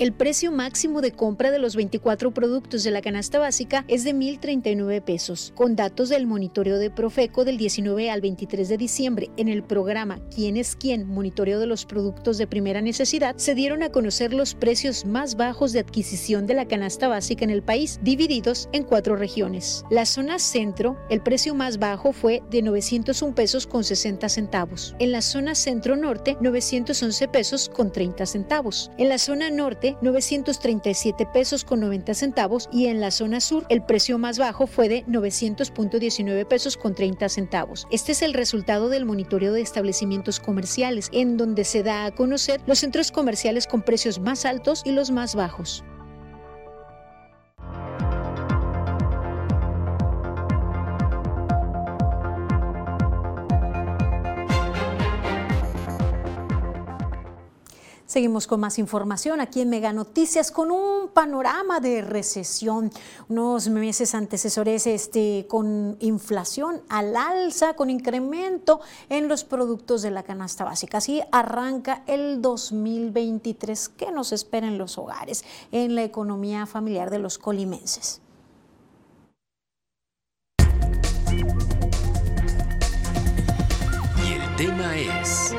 El precio máximo de compra de los 24 productos de la canasta básica es de 1.039 pesos. Con datos del monitoreo de Profeco del 19 al 23 de diciembre en el programa ¿Quién es quién? Monitoreo de los productos de primera necesidad, se dieron a conocer los precios más bajos de adquisición de la canasta básica en el país, divididos en cuatro regiones. La zona centro, el precio más bajo fue de 901 pesos con 60 centavos. En la zona centro-norte, 911 pesos con 30 centavos. En la zona norte, 937 pesos con 90 centavos y en la zona sur el precio más bajo fue de 900.19 pesos con 30 centavos. Este es el resultado del monitoreo de establecimientos comerciales en donde se da a conocer los centros comerciales con precios más altos y los más bajos. Seguimos con más información aquí en Mega Noticias con un panorama de recesión. Unos meses antecesores este, con inflación al alza, con incremento en los productos de la canasta básica. Así arranca el 2023. ¿Qué nos espera en los hogares, en la economía familiar de los colimenses? Y el tema es...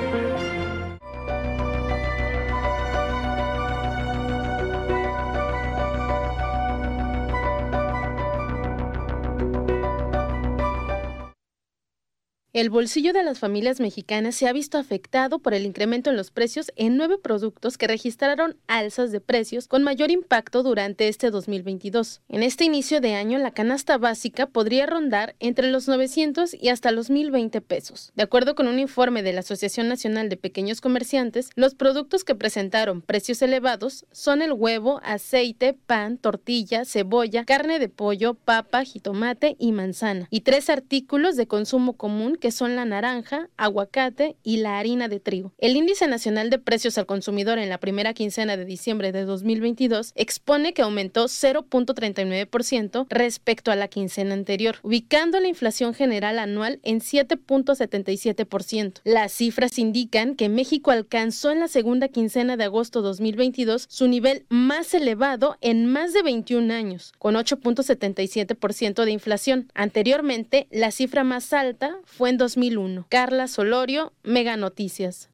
El bolsillo de las familias mexicanas se ha visto afectado por el incremento en los precios en nueve productos que registraron alzas de precios con mayor impacto durante este 2022. En este inicio de año, la canasta básica podría rondar entre los 900 y hasta los 1020 pesos. De acuerdo con un informe de la Asociación Nacional de Pequeños Comerciantes, los productos que presentaron precios elevados son el huevo, aceite, pan, tortilla, cebolla, carne de pollo, papa, jitomate y manzana, y tres artículos de consumo común que son la naranja, aguacate y la harina de trigo. El índice nacional de precios al consumidor en la primera quincena de diciembre de 2022 expone que aumentó 0.39% respecto a la quincena anterior, ubicando la inflación general anual en 7.77%. Las cifras indican que México alcanzó en la segunda quincena de agosto 2022 su nivel más elevado en más de 21 años, con 8.77% de inflación. Anteriormente, la cifra más alta fue en 2001. Carla Solorio, Mega Noticias.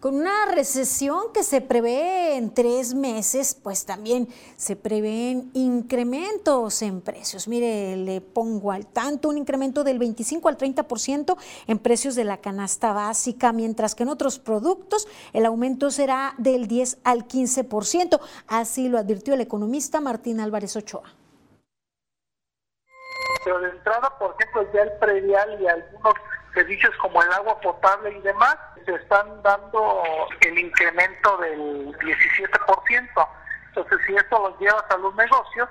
Con una recesión que se prevé en tres meses, pues también se prevén incrementos en precios. Mire, le pongo al tanto un incremento del 25 al 30% en precios de la canasta básica, mientras que en otros productos el aumento será del 10 al 15%. Así lo advirtió el economista Martín Álvarez Ochoa pero de entrada, por ejemplo, ya el predial y algunos servicios como el agua potable y demás, se están dando el incremento del 17%. Entonces, si esto lo llevas a los negocios,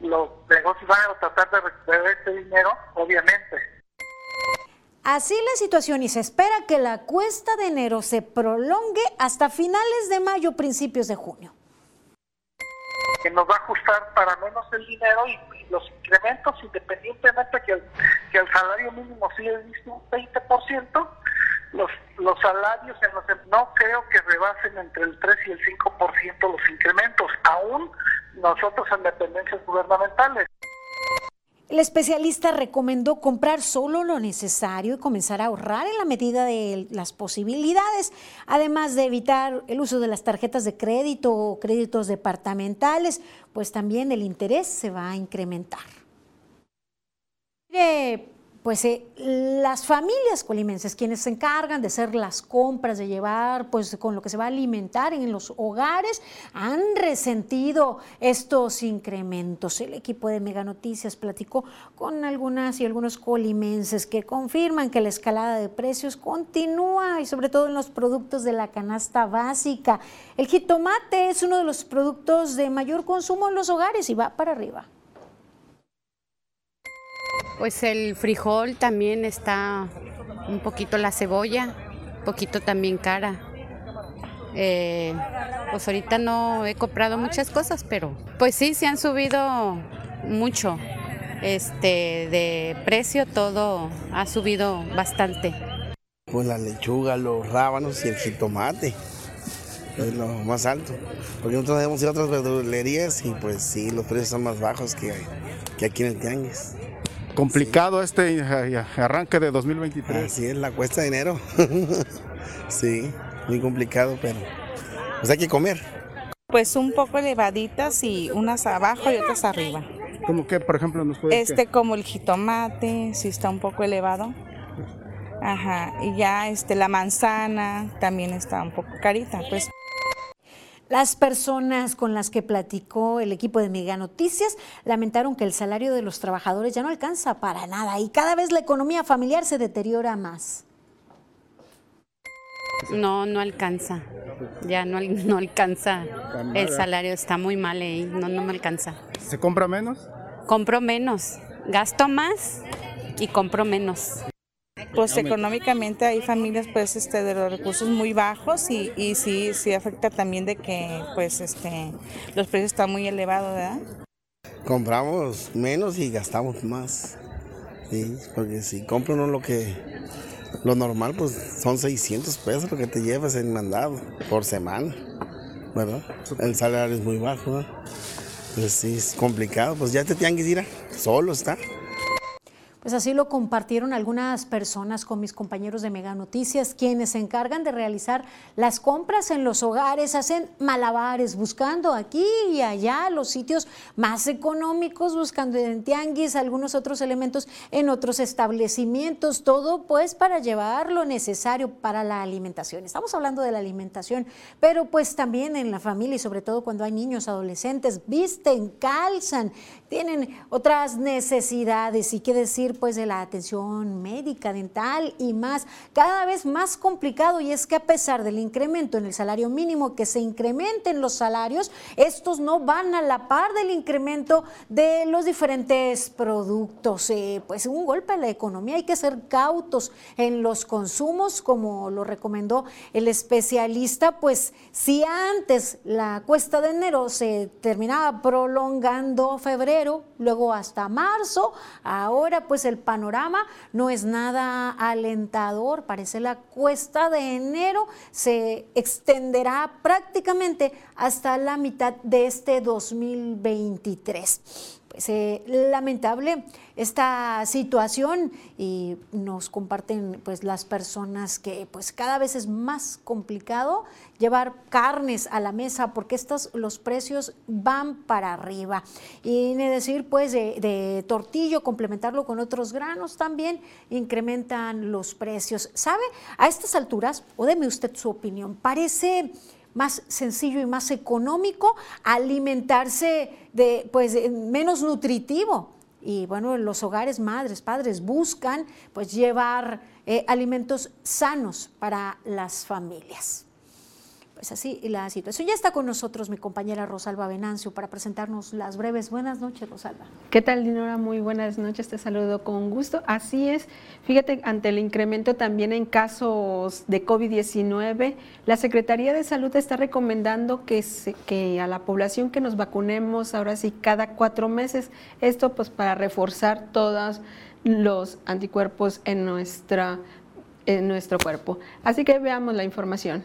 los negocios van a tratar de recuperar este dinero, obviamente. Así la situación y se espera que la cuesta de enero se prolongue hasta finales de mayo, principios de junio que nos va a ajustar para menos el dinero y, los incrementos, independientemente que el, que el salario mínimo siga visto un 20%, los, los salarios en los, no creo que rebasen entre el 3 y el 5% los incrementos, aún nosotros en dependencias gubernamentales. El especialista recomendó comprar solo lo necesario y comenzar a ahorrar en la medida de las posibilidades, además de evitar el uso de las tarjetas de crédito o créditos departamentales, pues también el interés se va a incrementar pues eh, las familias colimenses, quienes se encargan de hacer las compras, de llevar pues con lo que se va a alimentar en los hogares, han resentido estos incrementos. El equipo de Mega Noticias platicó con algunas y algunos colimenses que confirman que la escalada de precios continúa y sobre todo en los productos de la canasta básica. El jitomate es uno de los productos de mayor consumo en los hogares y va para arriba. Pues el frijol también está un poquito la cebolla, un poquito también cara. Eh, pues ahorita no he comprado muchas cosas, pero pues sí, se han subido mucho. Este, de precio todo ha subido bastante. Pues la lechuga, los rábanos y el jitomate es lo más alto. Porque nosotros hemos ido a otras verdulerías y pues sí, los precios son más bajos que, que aquí en el tianguis complicado este arranque de 2023. Así es, la cuesta de dinero. sí, muy complicado, pero pues hay que comer. Pues un poco elevaditas y unas abajo y otras arriba. ¿Cómo que, por ejemplo, nos puede Este, como el jitomate, si está un poco elevado. Ajá, y ya este, la manzana también está un poco carita, pues. Las personas con las que platicó el equipo de Mega Noticias lamentaron que el salario de los trabajadores ya no alcanza para nada y cada vez la economía familiar se deteriora más. No, no alcanza. Ya no, no alcanza. El salario está muy mal ahí, no, no me alcanza. ¿Se compra menos? Compro menos, gasto más y compro menos. Pues económicamente hay familias pues este de los recursos muy bajos y, y sí sí afecta también de que pues este los precios están muy elevados, ¿verdad? Compramos menos y gastamos más. Sí, porque si compra uno lo que lo normal pues son 600 pesos lo que te llevas en mandado por semana, ¿verdad? El salario es muy bajo, ¿verdad? Pues sí, es complicado, pues ya te tianguis ir solo está. Pues así lo compartieron algunas personas con mis compañeros de Mega Noticias, quienes se encargan de realizar las compras en los hogares, hacen malabares, buscando aquí y allá los sitios más económicos, buscando en tianguis, algunos otros elementos en otros establecimientos, todo pues para llevar lo necesario para la alimentación. Estamos hablando de la alimentación, pero pues también en la familia y sobre todo cuando hay niños, adolescentes, visten, calzan, tienen otras necesidades y qué decir pues de la atención médica, dental y más, cada vez más complicado y es que a pesar del incremento en el salario mínimo, que se incrementen los salarios, estos no van a la par del incremento de los diferentes productos. Eh, pues un golpe a la economía, hay que ser cautos en los consumos, como lo recomendó el especialista, pues si antes la cuesta de enero se terminaba prolongando febrero, luego hasta marzo. Ahora pues el panorama no es nada alentador, parece la cuesta de enero se extenderá prácticamente hasta la mitad de este 2023 pues, eh, lamentable esta situación y nos comparten pues las personas que pues cada vez es más complicado llevar carnes a la mesa porque estos los precios van para arriba. Y ni decir pues de, de tortillo complementarlo con otros granos también incrementan los precios. Sabe a estas alturas o deme usted su opinión parece más sencillo y más económico alimentarse de pues menos nutritivo y bueno los hogares madres padres buscan pues llevar eh, alimentos sanos para las familias es así la situación. Ya está con nosotros mi compañera Rosalba Venancio para presentarnos las breves. Buenas noches, Rosalba. ¿Qué tal, Dinora? Muy buenas noches, te saludo con gusto. Así es, fíjate, ante el incremento también en casos de COVID-19, la Secretaría de Salud está recomendando que, que a la población que nos vacunemos ahora sí cada cuatro meses, esto pues para reforzar todos los anticuerpos en, nuestra, en nuestro cuerpo. Así que veamos la información.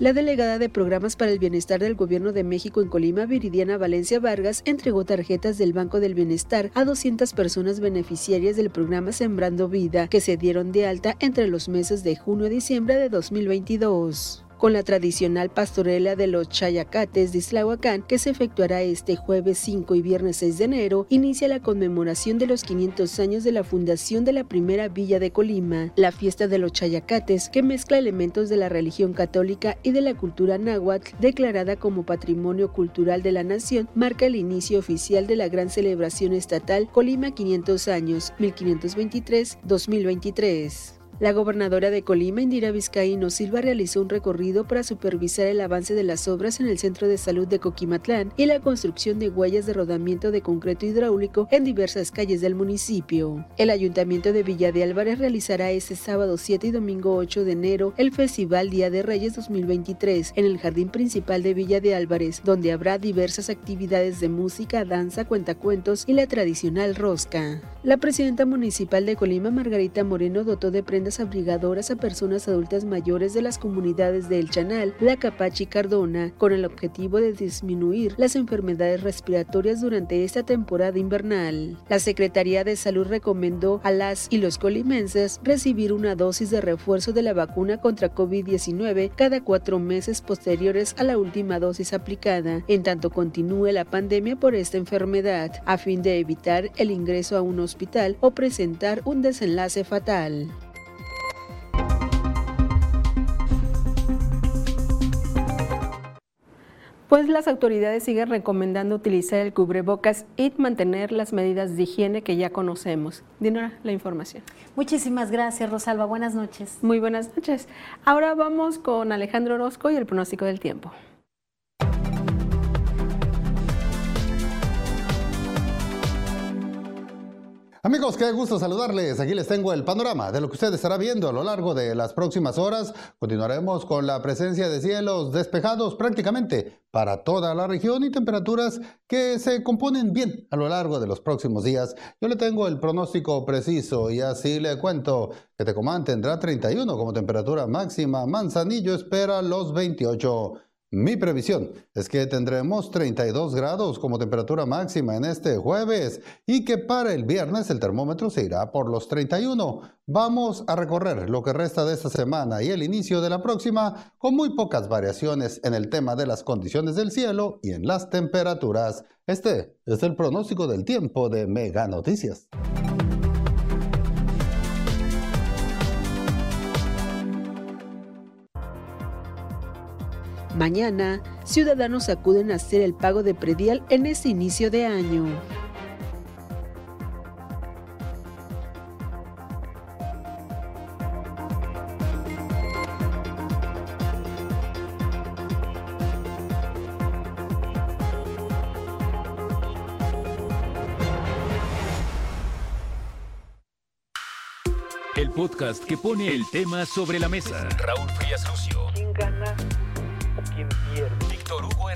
La delegada de Programas para el Bienestar del Gobierno de México en Colima, Viridiana Valencia Vargas, entregó tarjetas del Banco del Bienestar a 200 personas beneficiarias del programa Sembrando Vida, que se dieron de alta entre los meses de junio y diciembre de 2022 con la tradicional pastorela de los Chayacates de Islahuacán, que se efectuará este jueves 5 y viernes 6 de enero, inicia la conmemoración de los 500 años de la fundación de la primera villa de Colima. La fiesta de los Chayacates, que mezcla elementos de la religión católica y de la cultura náhuatl, declarada como Patrimonio Cultural de la Nación, marca el inicio oficial de la gran celebración estatal Colima 500 años, 1523-2023. La gobernadora de Colima, Indira Vizcaíno Silva, realizó un recorrido para supervisar el avance de las obras en el Centro de Salud de Coquimatlán y la construcción de huellas de rodamiento de concreto hidráulico en diversas calles del municipio. El Ayuntamiento de Villa de Álvarez realizará este sábado 7 y domingo 8 de enero el Festival Día de Reyes 2023 en el Jardín Principal de Villa de Álvarez, donde habrá diversas actividades de música, danza, cuentacuentos y la tradicional rosca. La presidenta municipal de Colima, Margarita Moreno, dotó de abrigadoras a personas adultas mayores de las comunidades de El Chanal, La Capachi y Cardona, con el objetivo de disminuir las enfermedades respiratorias durante esta temporada invernal. La Secretaría de Salud recomendó a las y los colimenses recibir una dosis de refuerzo de la vacuna contra COVID-19 cada cuatro meses posteriores a la última dosis aplicada, en tanto continúe la pandemia por esta enfermedad, a fin de evitar el ingreso a un hospital o presentar un desenlace fatal. Pues las autoridades siguen recomendando utilizar el cubrebocas y mantener las medidas de higiene que ya conocemos. Dinora, la información. Muchísimas gracias, Rosalba. Buenas noches. Muy buenas noches. Ahora vamos con Alejandro Orozco y el pronóstico del tiempo. Amigos, qué gusto saludarles. Aquí les tengo el panorama de lo que usted estará viendo a lo largo de las próximas horas. Continuaremos con la presencia de cielos despejados prácticamente para toda la región y temperaturas que se componen bien a lo largo de los próximos días. Yo le tengo el pronóstico preciso y así le cuento que Tecomán tendrá 31 como temperatura máxima, Manzanillo espera los 28. Mi previsión es que tendremos 32 grados como temperatura máxima en este jueves y que para el viernes el termómetro se irá por los 31. Vamos a recorrer lo que resta de esta semana y el inicio de la próxima con muy pocas variaciones en el tema de las condiciones del cielo y en las temperaturas. Este es el pronóstico del tiempo de Mega Noticias. Mañana, ciudadanos acuden a hacer el pago de predial en este inicio de año. El podcast que pone el tema sobre la mesa. Raúl Frías Lucio. ¿Quién gana?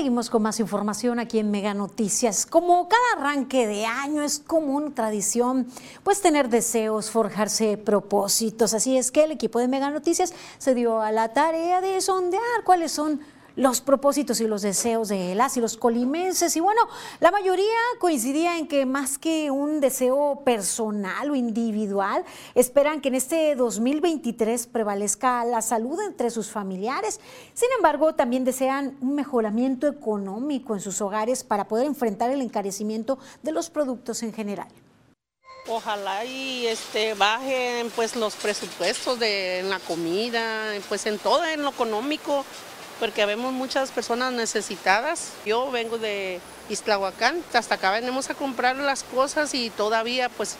Seguimos con más información aquí en Mega Noticias. Como cada arranque de año es común tradición, pues tener deseos, forjarse propósitos. Así es que el equipo de Mega Noticias se dio a la tarea de sondear cuáles son los propósitos y los deseos de las y los colimenses. Y bueno, la mayoría coincidía en que más que un deseo personal o individual, esperan que en este 2023 prevalezca la salud entre sus familiares. Sin embargo, también desean un mejoramiento económico en sus hogares para poder enfrentar el encarecimiento de los productos en general. Ojalá y este bajen pues los presupuestos de en la comida, pues en todo, en lo económico, porque vemos muchas personas necesitadas. Yo vengo de Iztlahuacán, hasta acá venimos a comprar las cosas y todavía pues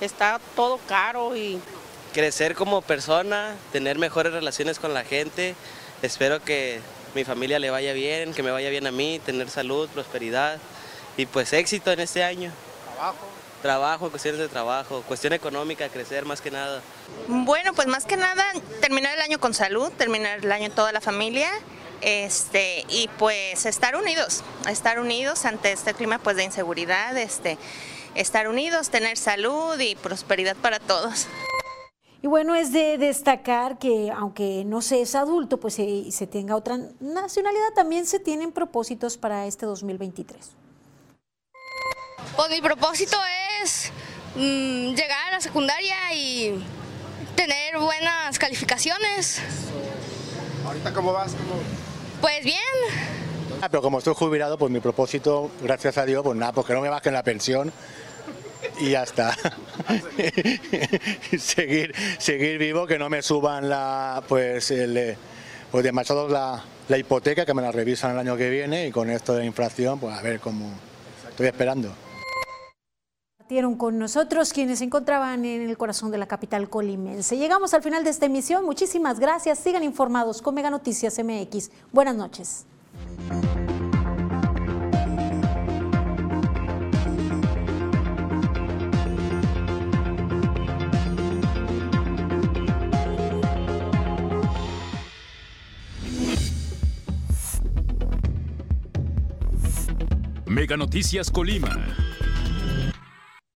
está todo caro y crecer como persona, tener mejores relaciones con la gente. Espero que mi familia le vaya bien, que me vaya bien a mí, tener salud, prosperidad y pues éxito en este año. trabajo. Trabajo, cuestiones de trabajo, cuestión económica, crecer más que nada. Bueno, pues más que nada terminar el año con salud, terminar el año toda la familia, este y pues estar unidos, estar unidos ante este clima pues de inseguridad, este estar unidos, tener salud y prosperidad para todos. Y bueno, es de destacar que aunque no se es adulto, pues se, se tenga otra nacionalidad, también se tienen propósitos para este 2023. Pues mi propósito es mm, llegar a la secundaria y tener buenas calificaciones. ¿Ahorita cómo vas? Pues bien. Ah, Pero como estoy jubilado, pues mi propósito, gracias a Dios, pues nada, pues que no me bajen la pensión y ya está. seguir, seguir vivo, que no me suban la, pues, el, eh, pues demasiado la, la hipoteca, que me la revisan el año que viene y con esto de la inflación, pues a ver cómo estoy esperando. Compartieron con nosotros quienes se encontraban en el corazón de la capital colimense. Llegamos al final de esta emisión. Muchísimas gracias. Sigan informados con Mega Noticias MX. Buenas noches. Mega Noticias Colima.